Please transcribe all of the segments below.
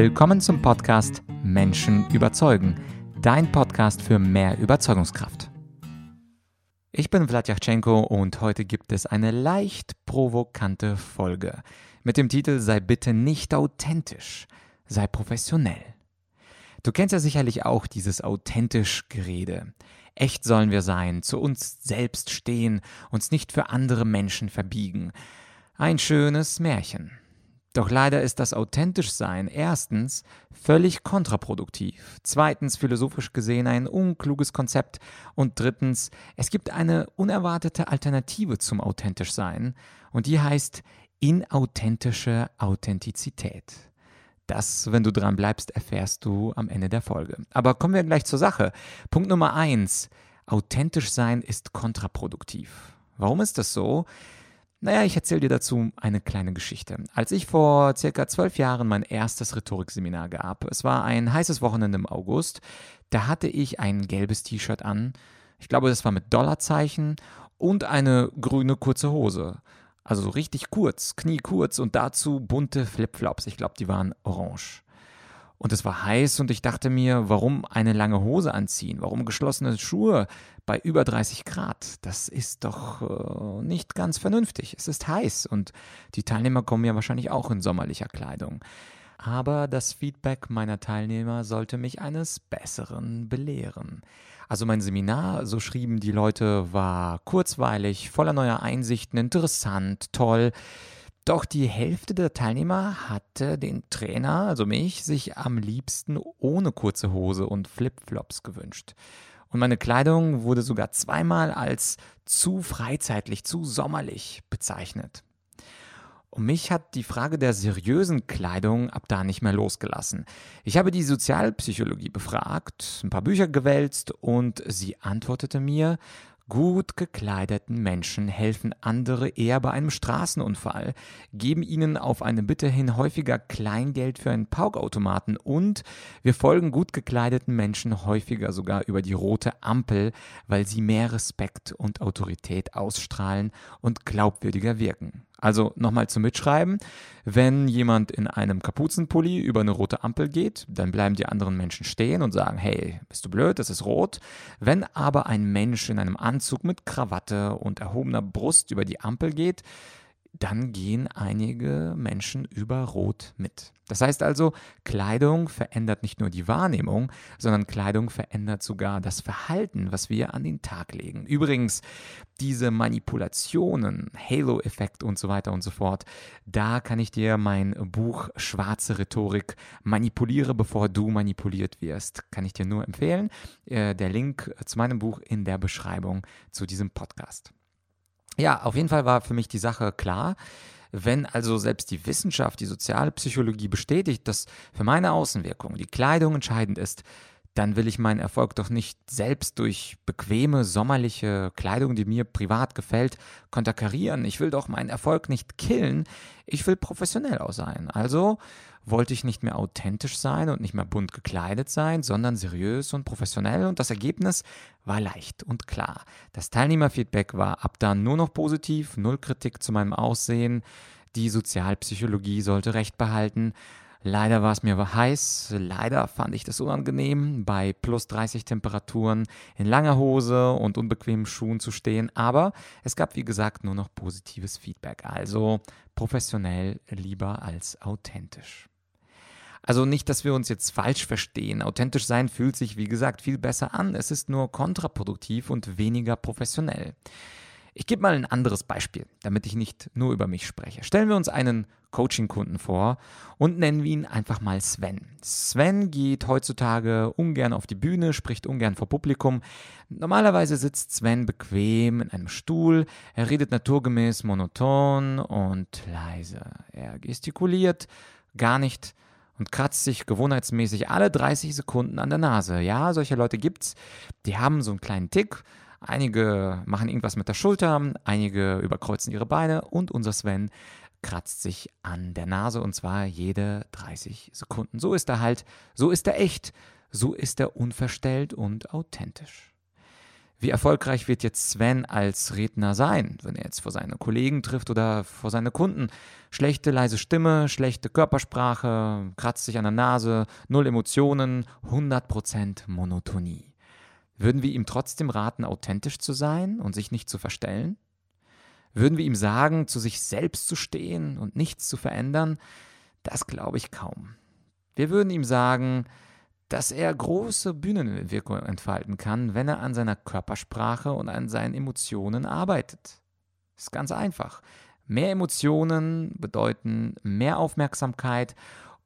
Willkommen zum Podcast Menschen überzeugen, dein Podcast für mehr Überzeugungskraft. Ich bin Vladyachenko und heute gibt es eine leicht provokante Folge mit dem Titel Sei bitte nicht authentisch, sei professionell. Du kennst ja sicherlich auch dieses authentisch Gerede. Echt sollen wir sein, zu uns selbst stehen, uns nicht für andere Menschen verbiegen. Ein schönes Märchen. Doch leider ist das authentisch Sein erstens völlig kontraproduktiv, zweitens philosophisch gesehen ein unkluges Konzept und drittens es gibt eine unerwartete Alternative zum authentisch Sein und die heißt inauthentische Authentizität. Das, wenn du dran bleibst, erfährst du am Ende der Folge. Aber kommen wir gleich zur Sache. Punkt Nummer eins. Authentisch sein ist kontraproduktiv. Warum ist das so? Naja, ich erzähle dir dazu eine kleine Geschichte. Als ich vor circa zwölf Jahren mein erstes Rhetorikseminar gab, es war ein heißes Wochenende im August, da hatte ich ein gelbes T-Shirt an, ich glaube, das war mit Dollarzeichen und eine grüne kurze Hose. Also so richtig kurz, kniekurz und dazu bunte Flipflops. Ich glaube, die waren orange. Und es war heiß und ich dachte mir, warum eine lange Hose anziehen? Warum geschlossene Schuhe bei über 30 Grad? Das ist doch äh, nicht ganz vernünftig. Es ist heiß und die Teilnehmer kommen ja wahrscheinlich auch in sommerlicher Kleidung. Aber das Feedback meiner Teilnehmer sollte mich eines Besseren belehren. Also mein Seminar, so schrieben die Leute, war kurzweilig, voller neuer Einsichten, interessant, toll. Doch die Hälfte der Teilnehmer hatte den Trainer, also mich, sich am liebsten ohne kurze Hose und Flipflops gewünscht. Und meine Kleidung wurde sogar zweimal als zu freizeitlich, zu sommerlich bezeichnet. Und mich hat die Frage der seriösen Kleidung ab da nicht mehr losgelassen. Ich habe die Sozialpsychologie befragt, ein paar Bücher gewälzt und sie antwortete mir, Gut gekleideten Menschen helfen andere eher bei einem Straßenunfall, geben ihnen auf eine Bitte hin häufiger Kleingeld für einen Paukautomaten und wir folgen gut gekleideten Menschen häufiger sogar über die rote Ampel, weil sie mehr Respekt und Autorität ausstrahlen und glaubwürdiger wirken. Also nochmal zum Mitschreiben. Wenn jemand in einem Kapuzenpulli über eine rote Ampel geht, dann bleiben die anderen Menschen stehen und sagen, hey, bist du blöd, das ist rot. Wenn aber ein Mensch in einem Anzug mit Krawatte und erhobener Brust über die Ampel geht, dann gehen einige Menschen über Rot mit. Das heißt also, Kleidung verändert nicht nur die Wahrnehmung, sondern Kleidung verändert sogar das Verhalten, was wir an den Tag legen. Übrigens, diese Manipulationen, Halo-Effekt und so weiter und so fort, da kann ich dir mein Buch Schwarze Rhetorik Manipuliere, bevor du manipuliert wirst, kann ich dir nur empfehlen. Äh, der Link zu meinem Buch in der Beschreibung zu diesem Podcast. Ja, auf jeden Fall war für mich die Sache klar. Wenn also selbst die Wissenschaft, die soziale Psychologie bestätigt, dass für meine Außenwirkung die Kleidung entscheidend ist, dann will ich meinen Erfolg doch nicht selbst durch bequeme, sommerliche Kleidung, die mir privat gefällt, konterkarieren. Ich will doch meinen Erfolg nicht killen. Ich will professionell auch sein. Also wollte ich nicht mehr authentisch sein und nicht mehr bunt gekleidet sein, sondern seriös und professionell und das Ergebnis war leicht und klar. Das Teilnehmerfeedback war ab dann nur noch positiv, null Kritik zu meinem Aussehen. Die Sozialpsychologie sollte recht behalten. Leider war es mir heiß, leider fand ich das unangenehm, bei plus 30 Temperaturen in langer Hose und unbequemen Schuhen zu stehen, aber es gab wie gesagt nur noch positives Feedback, also professionell lieber als authentisch. Also nicht, dass wir uns jetzt falsch verstehen. Authentisch sein fühlt sich, wie gesagt, viel besser an. Es ist nur kontraproduktiv und weniger professionell. Ich gebe mal ein anderes Beispiel, damit ich nicht nur über mich spreche. Stellen wir uns einen Coaching-Kunden vor und nennen wir ihn einfach mal Sven. Sven geht heutzutage ungern auf die Bühne, spricht ungern vor Publikum. Normalerweise sitzt Sven bequem in einem Stuhl, er redet naturgemäß monoton und leise. Er gestikuliert gar nicht und kratzt sich gewohnheitsmäßig alle 30 Sekunden an der Nase. Ja, solche Leute gibt's. Die haben so einen kleinen Tick. Einige machen irgendwas mit der Schulter, einige überkreuzen ihre Beine und unser Sven kratzt sich an der Nase und zwar jede 30 Sekunden. So ist er halt, so ist er echt, so ist er unverstellt und authentisch. Wie erfolgreich wird jetzt Sven als Redner sein, wenn er jetzt vor seine Kollegen trifft oder vor seine Kunden? Schlechte, leise Stimme, schlechte Körpersprache, kratzt sich an der Nase, null Emotionen, 100% Monotonie. Würden wir ihm trotzdem raten, authentisch zu sein und sich nicht zu verstellen? Würden wir ihm sagen, zu sich selbst zu stehen und nichts zu verändern? Das glaube ich kaum. Wir würden ihm sagen, dass er große Bühnenwirkung entfalten kann, wenn er an seiner Körpersprache und an seinen Emotionen arbeitet. Ist ganz einfach. Mehr Emotionen bedeuten mehr Aufmerksamkeit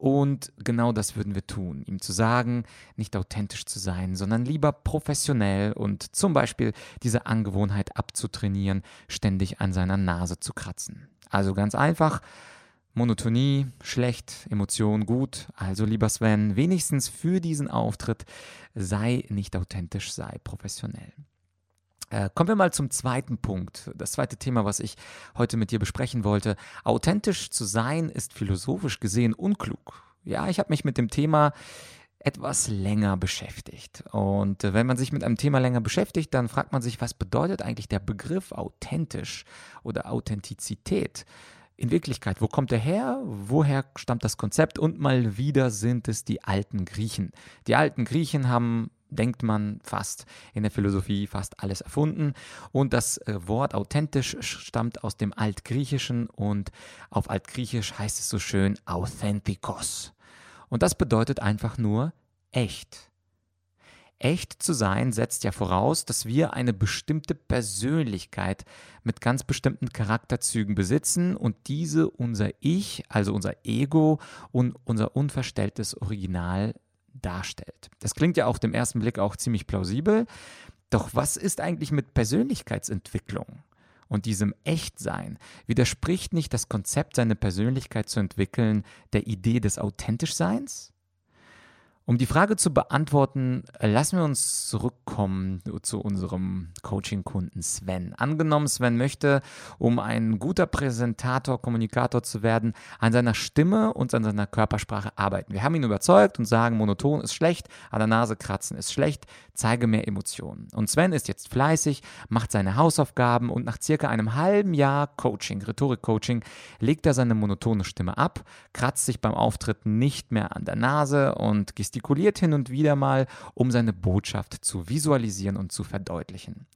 und genau das würden wir tun. Ihm zu sagen, nicht authentisch zu sein, sondern lieber professionell und zum Beispiel diese Angewohnheit abzutrainieren, ständig an seiner Nase zu kratzen. Also ganz einfach, Monotonie schlecht, Emotion gut. Also lieber Sven, wenigstens für diesen Auftritt sei nicht authentisch, sei professionell. Äh, kommen wir mal zum zweiten Punkt, das zweite Thema, was ich heute mit dir besprechen wollte. Authentisch zu sein ist philosophisch gesehen unklug. Ja, ich habe mich mit dem Thema etwas länger beschäftigt. Und äh, wenn man sich mit einem Thema länger beschäftigt, dann fragt man sich, was bedeutet eigentlich der Begriff authentisch oder Authentizität? In Wirklichkeit, wo kommt er her? Woher stammt das Konzept? Und mal wieder sind es die alten Griechen. Die alten Griechen haben denkt man fast in der Philosophie fast alles erfunden. Und das äh, Wort authentisch stammt aus dem Altgriechischen und auf Altgriechisch heißt es so schön authentikos. Und das bedeutet einfach nur echt. Echt zu sein setzt ja voraus, dass wir eine bestimmte Persönlichkeit mit ganz bestimmten Charakterzügen besitzen und diese unser Ich, also unser Ego und unser unverstelltes Original darstellt. Das klingt ja auf den ersten Blick auch ziemlich plausibel. Doch was ist eigentlich mit Persönlichkeitsentwicklung? Und diesem Echtsein widerspricht nicht das Konzept, seine Persönlichkeit zu entwickeln, der Idee des Authentischseins? Um die Frage zu beantworten, lassen wir uns zurückkommen zu unserem Coaching-Kunden Sven. Angenommen, Sven möchte, um ein guter Präsentator, Kommunikator zu werden, an seiner Stimme und an seiner Körpersprache arbeiten. Wir haben ihn überzeugt und sagen, monoton ist schlecht, an der Nase kratzen ist schlecht, zeige mehr Emotionen. Und Sven ist jetzt fleißig, macht seine Hausaufgaben und nach circa einem halben Jahr Coaching, Rhetorik-Coaching, legt er seine monotone Stimme ab, kratzt sich beim Auftritt nicht mehr an der Nase und gestikuliert gestikuliert hin und wieder mal, um seine Botschaft zu visualisieren und zu verdeutlichen.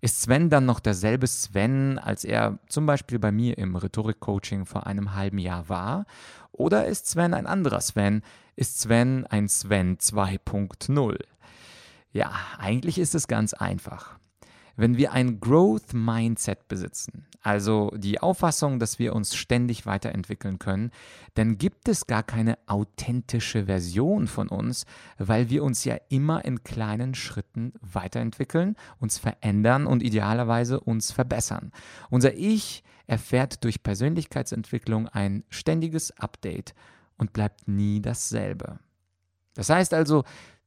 Ist Sven dann noch derselbe Sven, als er zum Beispiel bei mir im Rhetorik-Coaching vor einem halben Jahr war? Oder ist Sven ein anderer Sven? Ist Sven ein Sven 2.0? Ja, eigentlich ist es ganz einfach. Wenn wir ein Growth Mindset besitzen, also die Auffassung, dass wir uns ständig weiterentwickeln können, dann gibt es gar keine authentische Version von uns, weil wir uns ja immer in kleinen Schritten weiterentwickeln, uns verändern und idealerweise uns verbessern. Unser Ich erfährt durch Persönlichkeitsentwicklung ein ständiges Update und bleibt nie dasselbe. Das heißt also,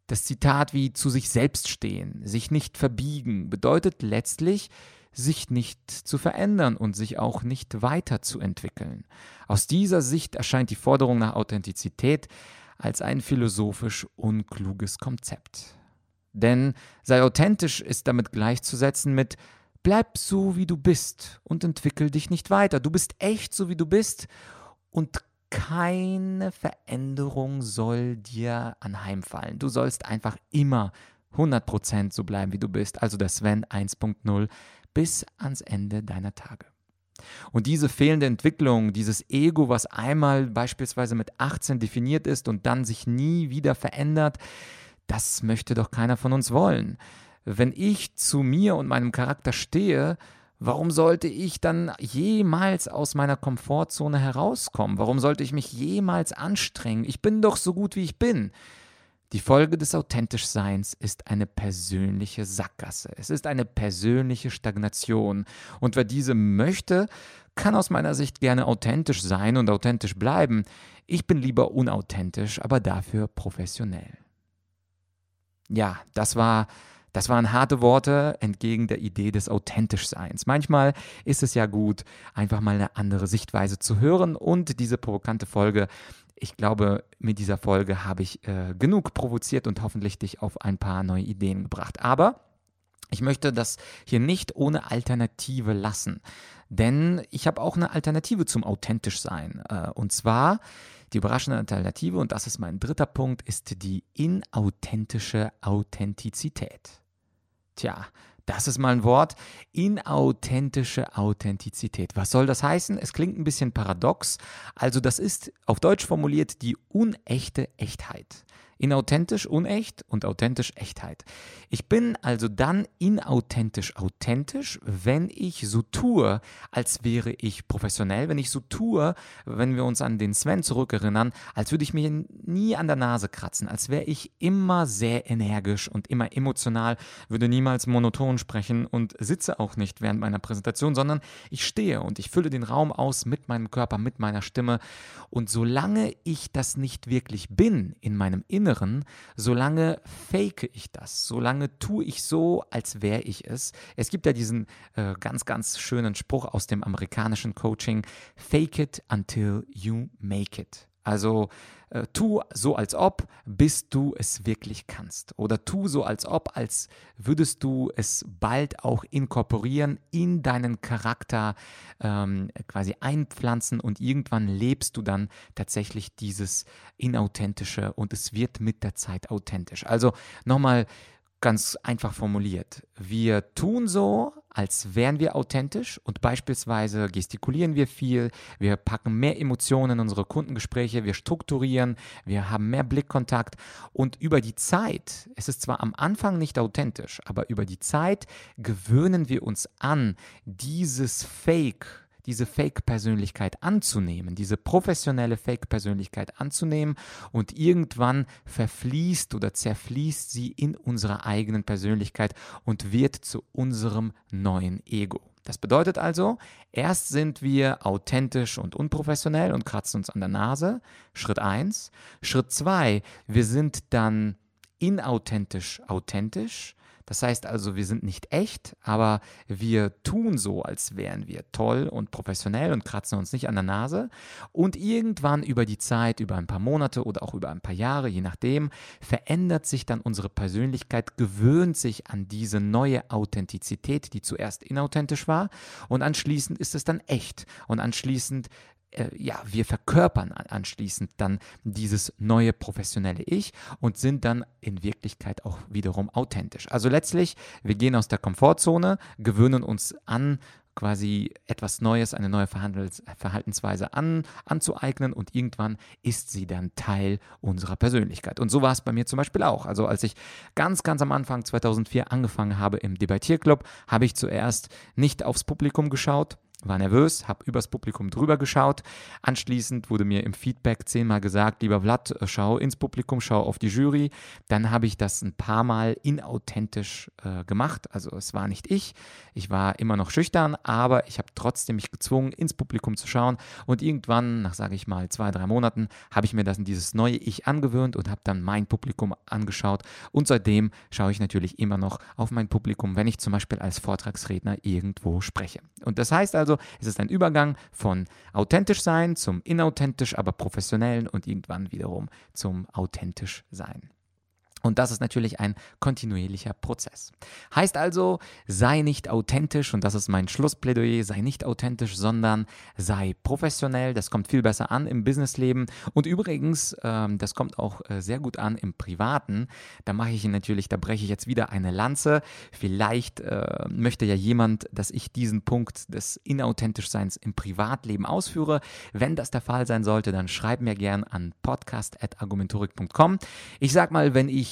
das Zitat wie zu sich selbst stehen, sich nicht verbiegen, bedeutet letztlich, sich nicht zu verändern und sich auch nicht weiterzuentwickeln. Aus dieser Sicht erscheint die Forderung nach Authentizität als ein philosophisch unkluges Konzept. Denn sei authentisch ist damit gleichzusetzen mit bleib so wie du bist und entwickel dich nicht weiter. Du bist echt so wie du bist und keine Veränderung soll dir anheimfallen. Du sollst einfach immer 100% so bleiben, wie du bist, also der Sven 1.0 bis ans Ende deiner Tage. Und diese fehlende Entwicklung, dieses Ego, was einmal beispielsweise mit 18 definiert ist und dann sich nie wieder verändert, das möchte doch keiner von uns wollen. Wenn ich zu mir und meinem Charakter stehe, Warum sollte ich dann jemals aus meiner Komfortzone herauskommen? Warum sollte ich mich jemals anstrengen? Ich bin doch so gut, wie ich bin. Die Folge des Authentischseins ist eine persönliche Sackgasse. Es ist eine persönliche Stagnation. Und wer diese möchte, kann aus meiner Sicht gerne authentisch sein und authentisch bleiben. Ich bin lieber unauthentisch, aber dafür professionell. Ja, das war das waren harte Worte entgegen der Idee des Authentischseins. Manchmal ist es ja gut, einfach mal eine andere Sichtweise zu hören und diese provokante Folge ich glaube, mit dieser Folge habe ich äh, genug provoziert und hoffentlich dich auf ein paar neue Ideen gebracht. Aber Ich möchte das hier nicht ohne Alternative lassen, denn ich habe auch eine Alternative zum authentisch sein. Äh, und zwar die überraschende Alternative, und das ist mein dritter Punkt, ist die inauthentische Authentizität. Tja, das ist mal ein Wort. Inauthentische Authentizität. Was soll das heißen? Es klingt ein bisschen paradox. Also das ist auf Deutsch formuliert die unechte Echtheit. Inauthentisch, unecht und authentisch Echtheit. Ich bin also dann inauthentisch authentisch, wenn ich so tue, als wäre ich professionell, wenn ich so tue, wenn wir uns an den Sven zurückerinnern, als würde ich mir nie an der Nase kratzen, als wäre ich immer sehr energisch und immer emotional, würde niemals monoton sprechen und sitze auch nicht während meiner Präsentation, sondern ich stehe und ich fülle den Raum aus mit meinem Körper, mit meiner Stimme und solange ich das nicht wirklich bin in meinem Inneren, Inneren, solange fake ich das, solange tue ich so, als wäre ich es. Es gibt ja diesen äh, ganz, ganz schönen Spruch aus dem amerikanischen Coaching, fake it until you make it. Also äh, tu so als ob, bis du es wirklich kannst. Oder tu so als ob, als würdest du es bald auch inkorporieren, in deinen Charakter ähm, quasi einpflanzen und irgendwann lebst du dann tatsächlich dieses Inauthentische und es wird mit der Zeit authentisch. Also nochmal ganz einfach formuliert. Wir tun so, als wären wir authentisch und beispielsweise gestikulieren wir viel, wir packen mehr Emotionen in unsere Kundengespräche, wir strukturieren, wir haben mehr Blickkontakt. Und über die Zeit, es ist zwar am Anfang nicht authentisch, aber über die Zeit gewöhnen wir uns an, dieses Fake diese Fake-Persönlichkeit anzunehmen, diese professionelle Fake-Persönlichkeit anzunehmen und irgendwann verfließt oder zerfließt sie in unserer eigenen Persönlichkeit und wird zu unserem neuen Ego. Das bedeutet also, erst sind wir authentisch und unprofessionell und kratzen uns an der Nase. Schritt 1. Schritt 2. Wir sind dann inauthentisch authentisch. Das heißt also, wir sind nicht echt, aber wir tun so, als wären wir toll und professionell und kratzen uns nicht an der Nase. Und irgendwann über die Zeit, über ein paar Monate oder auch über ein paar Jahre, je nachdem, verändert sich dann unsere Persönlichkeit, gewöhnt sich an diese neue Authentizität, die zuerst inauthentisch war. Und anschließend ist es dann echt. Und anschließend äh, ja, wir verkörpern anschließend dann dieses neue professionelle Ich und sind dann in Wirklichkeit auch wiederum authentisch. Also letztlich, wir gehen aus der Komfortzone, gewöhnen uns an, quasi etwas Neues, eine neue Verhaltensweise an, anzueignen und irgendwann ist sie dann Teil unserer Persönlichkeit. Und so war es bei mir zum Beispiel auch. Also als ich ganz, ganz am Anfang 2004 angefangen habe im Debattierclub, habe ich zuerst nicht aufs Publikum geschaut, war nervös, habe übers Publikum drüber geschaut. Anschließend wurde mir im Feedback zehnmal gesagt, lieber Vlad, schau ins Publikum, schau auf die Jury. Dann habe ich das ein paar Mal inauthentisch äh, gemacht. Also es war nicht ich. Ich war immer noch schüchtern, aber ich habe trotzdem mich gezwungen, ins Publikum zu schauen. Und irgendwann, nach sage ich mal zwei, drei Monaten, habe ich mir das dieses neue Ich angewöhnt und habe dann mein Publikum angeschaut. Und seitdem schaue ich natürlich immer noch auf mein Publikum, wenn ich zum Beispiel als Vortragsredner irgendwo spreche. Und das heißt also, also, es ist ein Übergang von authentisch sein zum inauthentisch, aber professionellen und irgendwann wiederum zum authentisch sein. Und das ist natürlich ein kontinuierlicher Prozess. Heißt also, sei nicht authentisch, und das ist mein Schlussplädoyer, sei nicht authentisch, sondern sei professionell. Das kommt viel besser an im Businessleben. Und übrigens, ähm, das kommt auch äh, sehr gut an im Privaten. Da mache ich natürlich, da breche ich jetzt wieder eine Lanze. Vielleicht äh, möchte ja jemand, dass ich diesen Punkt des Inauthentischseins im Privatleben ausführe. Wenn das der Fall sein sollte, dann schreib mir gern an podcast.argumentorik.com. Ich sag mal, wenn ich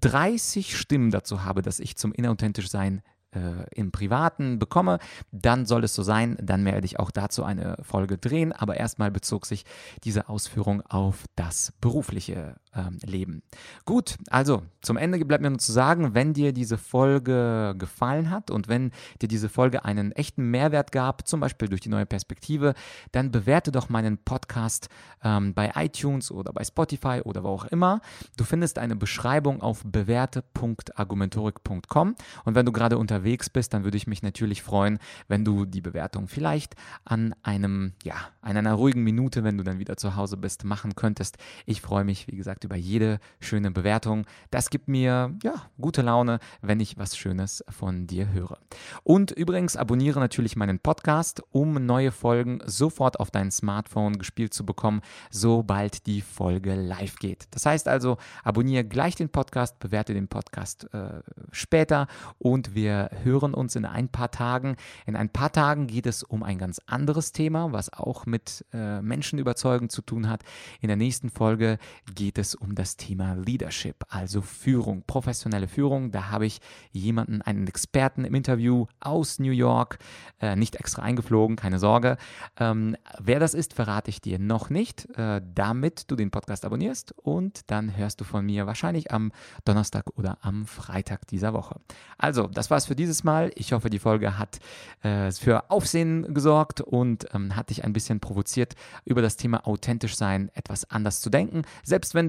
30 Stimmen dazu habe, dass ich zum inauthentisch sein äh, im Privaten bekomme, dann soll es so sein, dann werde ich auch dazu eine Folge drehen, aber erstmal bezog sich diese Ausführung auf das berufliche ähm, Leben. Gut, also zum Ende bleibt mir nur zu sagen, wenn dir diese Folge gefallen hat und wenn dir diese Folge einen echten Mehrwert gab, zum Beispiel durch die neue Perspektive, dann bewerte doch meinen Podcast ähm, bei iTunes oder bei Spotify oder wo auch immer. Du findest eine Beschreibung auf bewerte.argumentorik.com und wenn du gerade unterwegs bist, dann würde ich mich natürlich freuen, wenn du die Bewertung vielleicht an einem, ja, an einer ruhigen Minute, wenn du dann wieder zu Hause bist, machen könntest. Ich freue mich, wie gesagt, über jede schöne Bewertung. Das gibt mir ja gute Laune, wenn ich was Schönes von dir höre. Und übrigens abonniere natürlich meinen Podcast, um neue Folgen sofort auf dein Smartphone gespielt zu bekommen, sobald die Folge live geht. Das heißt also, abonniere gleich den Podcast, bewerte den Podcast äh, später und wir hören uns in ein paar Tagen. In ein paar Tagen geht es um ein ganz anderes Thema, was auch mit äh, Menschen überzeugen zu tun hat. In der nächsten Folge geht es um das Thema Leadership, also Führung, professionelle Führung. Da habe ich jemanden, einen Experten im Interview aus New York, äh, nicht extra eingeflogen, keine Sorge. Ähm, wer das ist, verrate ich dir noch nicht, äh, damit du den Podcast abonnierst und dann hörst du von mir wahrscheinlich am Donnerstag oder am Freitag dieser Woche. Also, das war's für dieses Mal. Ich hoffe, die Folge hat äh, für Aufsehen gesorgt und ähm, hat dich ein bisschen provoziert, über das Thema authentisch sein etwas anders zu denken. Selbst wenn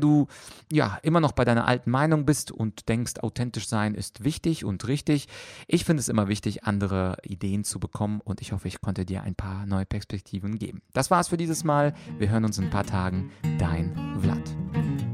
ja immer noch bei deiner alten Meinung bist und denkst, authentisch sein ist wichtig und richtig. Ich finde es immer wichtig, andere Ideen zu bekommen und ich hoffe, ich konnte dir ein paar neue Perspektiven geben. Das war's für dieses Mal. Wir hören uns in ein paar Tagen. Dein Vlad.